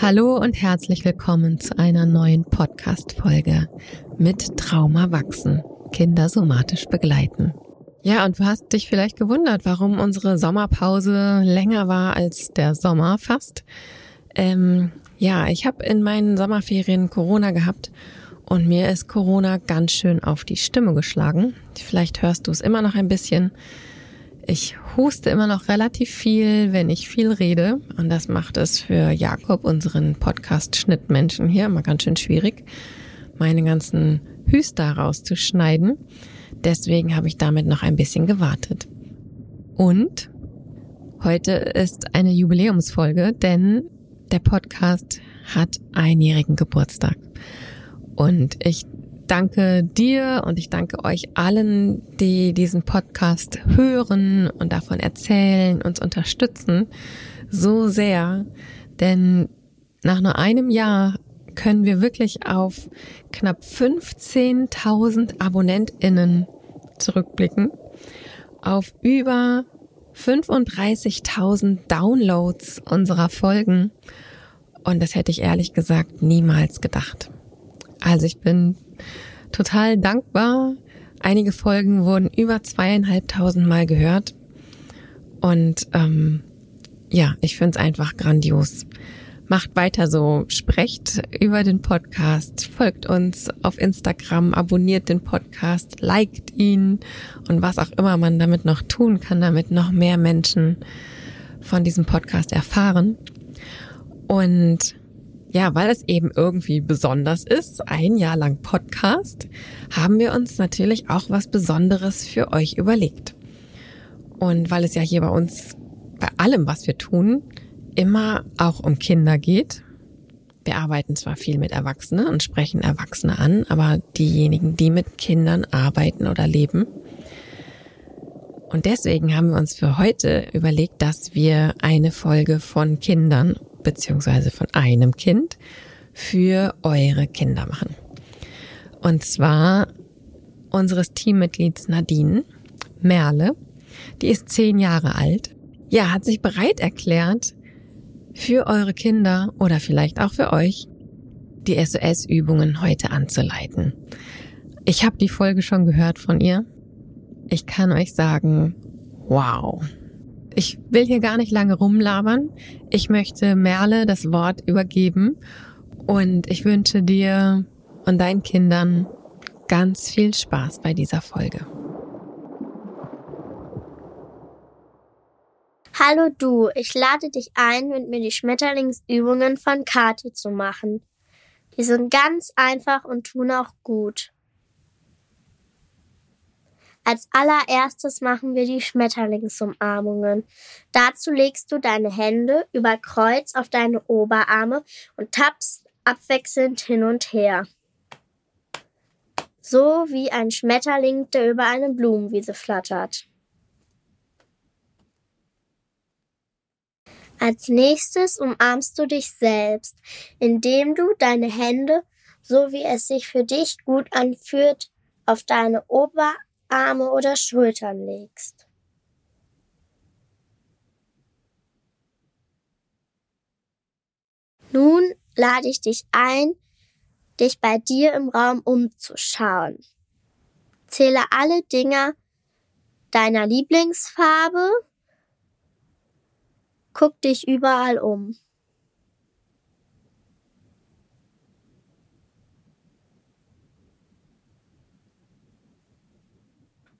Hallo und herzlich willkommen zu einer neuen Podcast-Folge mit Trauma wachsen, Kinder somatisch begleiten. Ja, und du hast dich vielleicht gewundert, warum unsere Sommerpause länger war als der Sommer fast. Ähm, ja, ich habe in meinen Sommerferien Corona gehabt und mir ist Corona ganz schön auf die Stimme geschlagen. Vielleicht hörst du es immer noch ein bisschen. Ich huste immer noch relativ viel, wenn ich viel rede. Und das macht es für Jakob, unseren Podcast-Schnittmenschen hier, immer ganz schön schwierig, meine ganzen Hüster rauszuschneiden. Deswegen habe ich damit noch ein bisschen gewartet. Und heute ist eine Jubiläumsfolge, denn der Podcast hat einjährigen Geburtstag. Und ich danke dir und ich danke euch allen, die diesen Podcast hören und davon erzählen, uns unterstützen, so sehr. Denn nach nur einem Jahr können wir wirklich auf knapp 15.000 AbonnentInnen zurückblicken, auf über 35.000 Downloads unserer Folgen. Und das hätte ich ehrlich gesagt niemals gedacht. Also ich bin total dankbar. Einige Folgen wurden über zweieinhalbtausend Mal gehört. Und ähm, ja, ich finde es einfach grandios. Macht weiter so, sprecht über den Podcast, folgt uns auf Instagram, abonniert den Podcast, liked ihn und was auch immer man damit noch tun kann, damit noch mehr Menschen von diesem Podcast erfahren. Und ja, weil es eben irgendwie besonders ist, ein Jahr lang Podcast, haben wir uns natürlich auch was Besonderes für euch überlegt. Und weil es ja hier bei uns, bei allem, was wir tun, immer auch um Kinder geht. Wir arbeiten zwar viel mit Erwachsenen und sprechen Erwachsene an, aber diejenigen, die mit Kindern arbeiten oder leben. Und deswegen haben wir uns für heute überlegt, dass wir eine Folge von Kindern beziehungsweise von einem Kind für eure Kinder machen. Und zwar unseres Teammitglieds Nadine Merle, die ist zehn Jahre alt. Ja, hat sich bereit erklärt, für eure Kinder oder vielleicht auch für euch die SOS-Übungen heute anzuleiten. Ich habe die Folge schon gehört von ihr. Ich kann euch sagen, wow, ich will hier gar nicht lange rumlabern. Ich möchte Merle das Wort übergeben und ich wünsche dir und deinen Kindern ganz viel Spaß bei dieser Folge. Hallo du, ich lade dich ein, mit mir die Schmetterlingsübungen von Kati zu machen. Die sind ganz einfach und tun auch gut. Als allererstes machen wir die Schmetterlingsumarmungen. Dazu legst du deine Hände über Kreuz auf deine Oberarme und tappst abwechselnd hin und her. So wie ein Schmetterling, der über eine Blumenwiese flattert. Als nächstes umarmst du dich selbst, indem du deine Hände, so wie es sich für dich gut anfühlt, auf deine Oberarme Arme oder Schultern legst. Nun lade ich dich ein, dich bei dir im Raum umzuschauen. Zähle alle Dinger deiner Lieblingsfarbe. Guck dich überall um.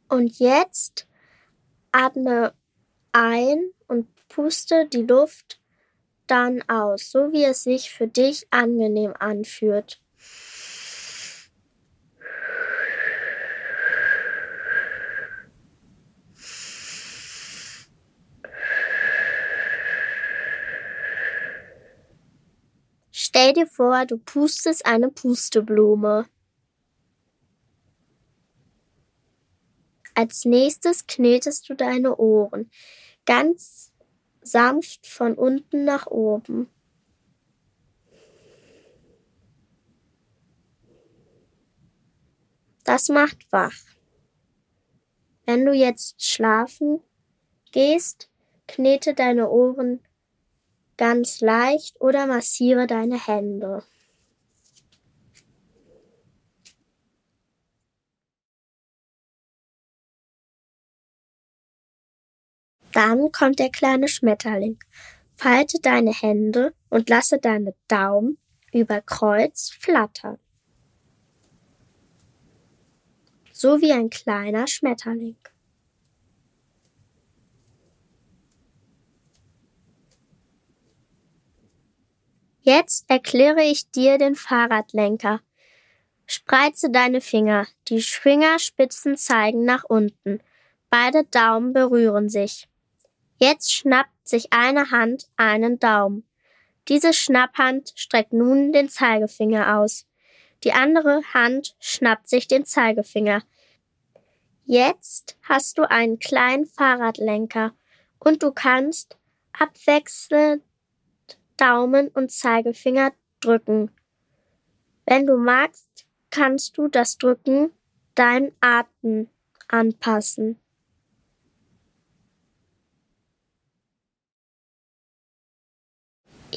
Und jetzt atme ein und puste die Luft dann aus, so wie es sich für dich angenehm anfühlt. Stell dir vor, du pustest eine Pusteblume. Als nächstes knetest du deine Ohren ganz sanft von unten nach oben. Das macht wach. Wenn du jetzt schlafen gehst, knete deine Ohren ganz leicht oder massiere deine Hände. Dann kommt der kleine Schmetterling. Falte deine Hände und lasse deine Daumen über Kreuz flattern. So wie ein kleiner Schmetterling. Jetzt erkläre ich dir den Fahrradlenker. Spreize deine Finger. Die Fingerspitzen zeigen nach unten. Beide Daumen berühren sich. Jetzt schnappt sich eine Hand einen Daumen. Diese Schnapphand streckt nun den Zeigefinger aus. Die andere Hand schnappt sich den Zeigefinger. Jetzt hast du einen kleinen Fahrradlenker und du kannst abwechselnd Daumen und Zeigefinger drücken. Wenn du magst, kannst du das Drücken deinen Atem anpassen.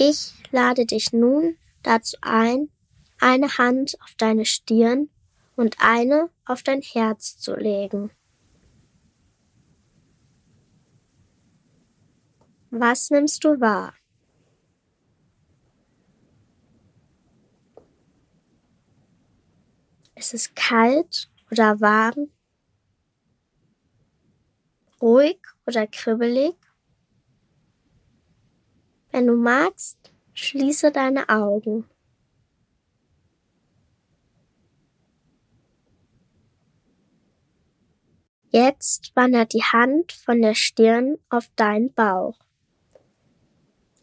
Ich lade dich nun dazu ein, eine Hand auf deine Stirn und eine auf dein Herz zu legen. Was nimmst du wahr? Ist es kalt oder warm? Ruhig oder kribbelig? Wenn du magst, schließe deine Augen. Jetzt wandert die Hand von der Stirn auf deinen Bauch.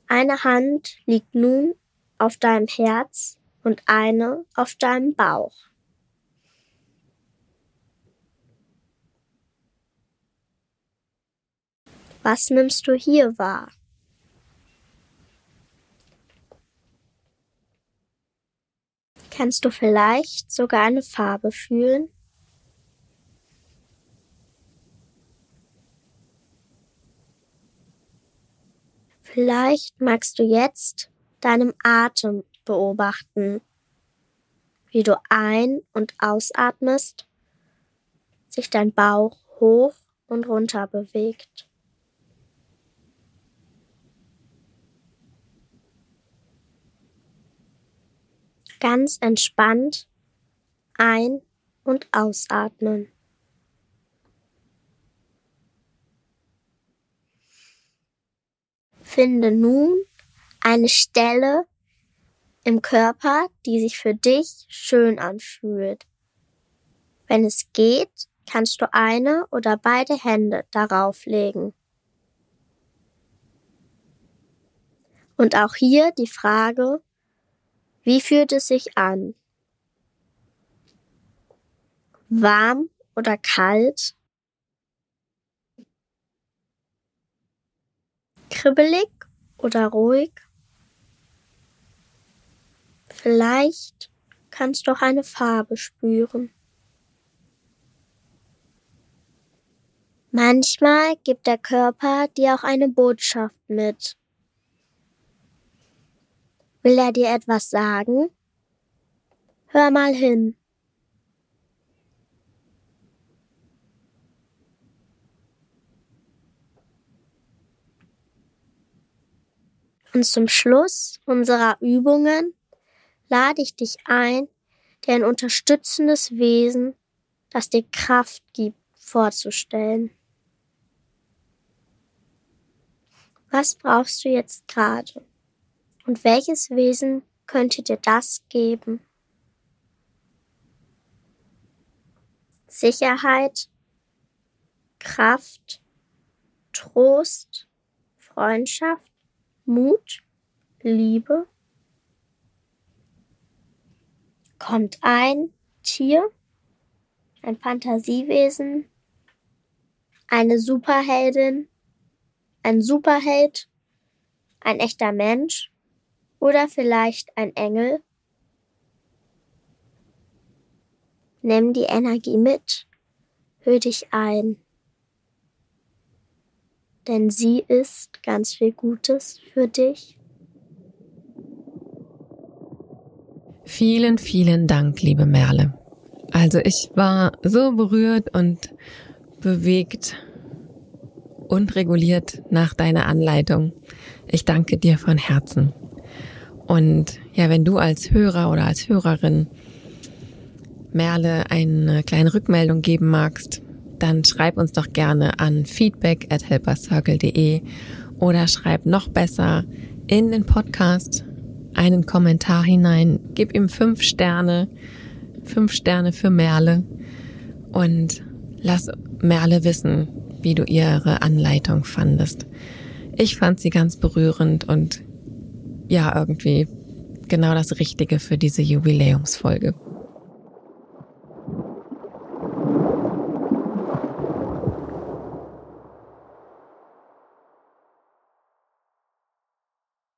Eine Hand liegt nun auf deinem Herz und eine auf deinem Bauch. Was nimmst du hier wahr? Kannst du vielleicht sogar eine Farbe fühlen? Vielleicht magst du jetzt deinem Atem beobachten, wie du ein- und ausatmest, sich dein Bauch hoch und runter bewegt. Ganz entspannt ein- und ausatmen. Finde nun eine Stelle im Körper, die sich für dich schön anfühlt. Wenn es geht, kannst du eine oder beide Hände darauf legen. Und auch hier die Frage, wie fühlt es sich an? Warm oder kalt? Kribbelig oder ruhig? Vielleicht kannst du auch eine Farbe spüren. Manchmal gibt der Körper dir auch eine Botschaft mit. Will er dir etwas sagen? Hör mal hin. Und zum Schluss unserer Übungen lade ich dich ein, dir ein unterstützendes Wesen, das dir Kraft gibt, vorzustellen. Was brauchst du jetzt gerade? Und welches Wesen könnte dir das geben? Sicherheit, Kraft, Trost, Freundschaft, Mut, Liebe? Kommt ein Tier, ein Fantasiewesen, eine Superheldin, ein Superheld, ein echter Mensch oder vielleicht ein Engel? Nimm die Energie mit, hör dich ein, denn sie ist ganz viel Gutes für dich. Vielen, vielen Dank, liebe Merle. Also ich war so berührt und bewegt und reguliert nach deiner Anleitung. Ich danke dir von Herzen. Und ja, wenn du als Hörer oder als Hörerin Merle eine kleine Rückmeldung geben magst, dann schreib uns doch gerne an feedback at helpercircle.de oder schreib noch besser in den Podcast einen Kommentar hinein. Gib ihm fünf Sterne, fünf Sterne für Merle und lass Merle wissen, wie du ihre Anleitung fandest. Ich fand sie ganz berührend und ja, irgendwie genau das Richtige für diese Jubiläumsfolge.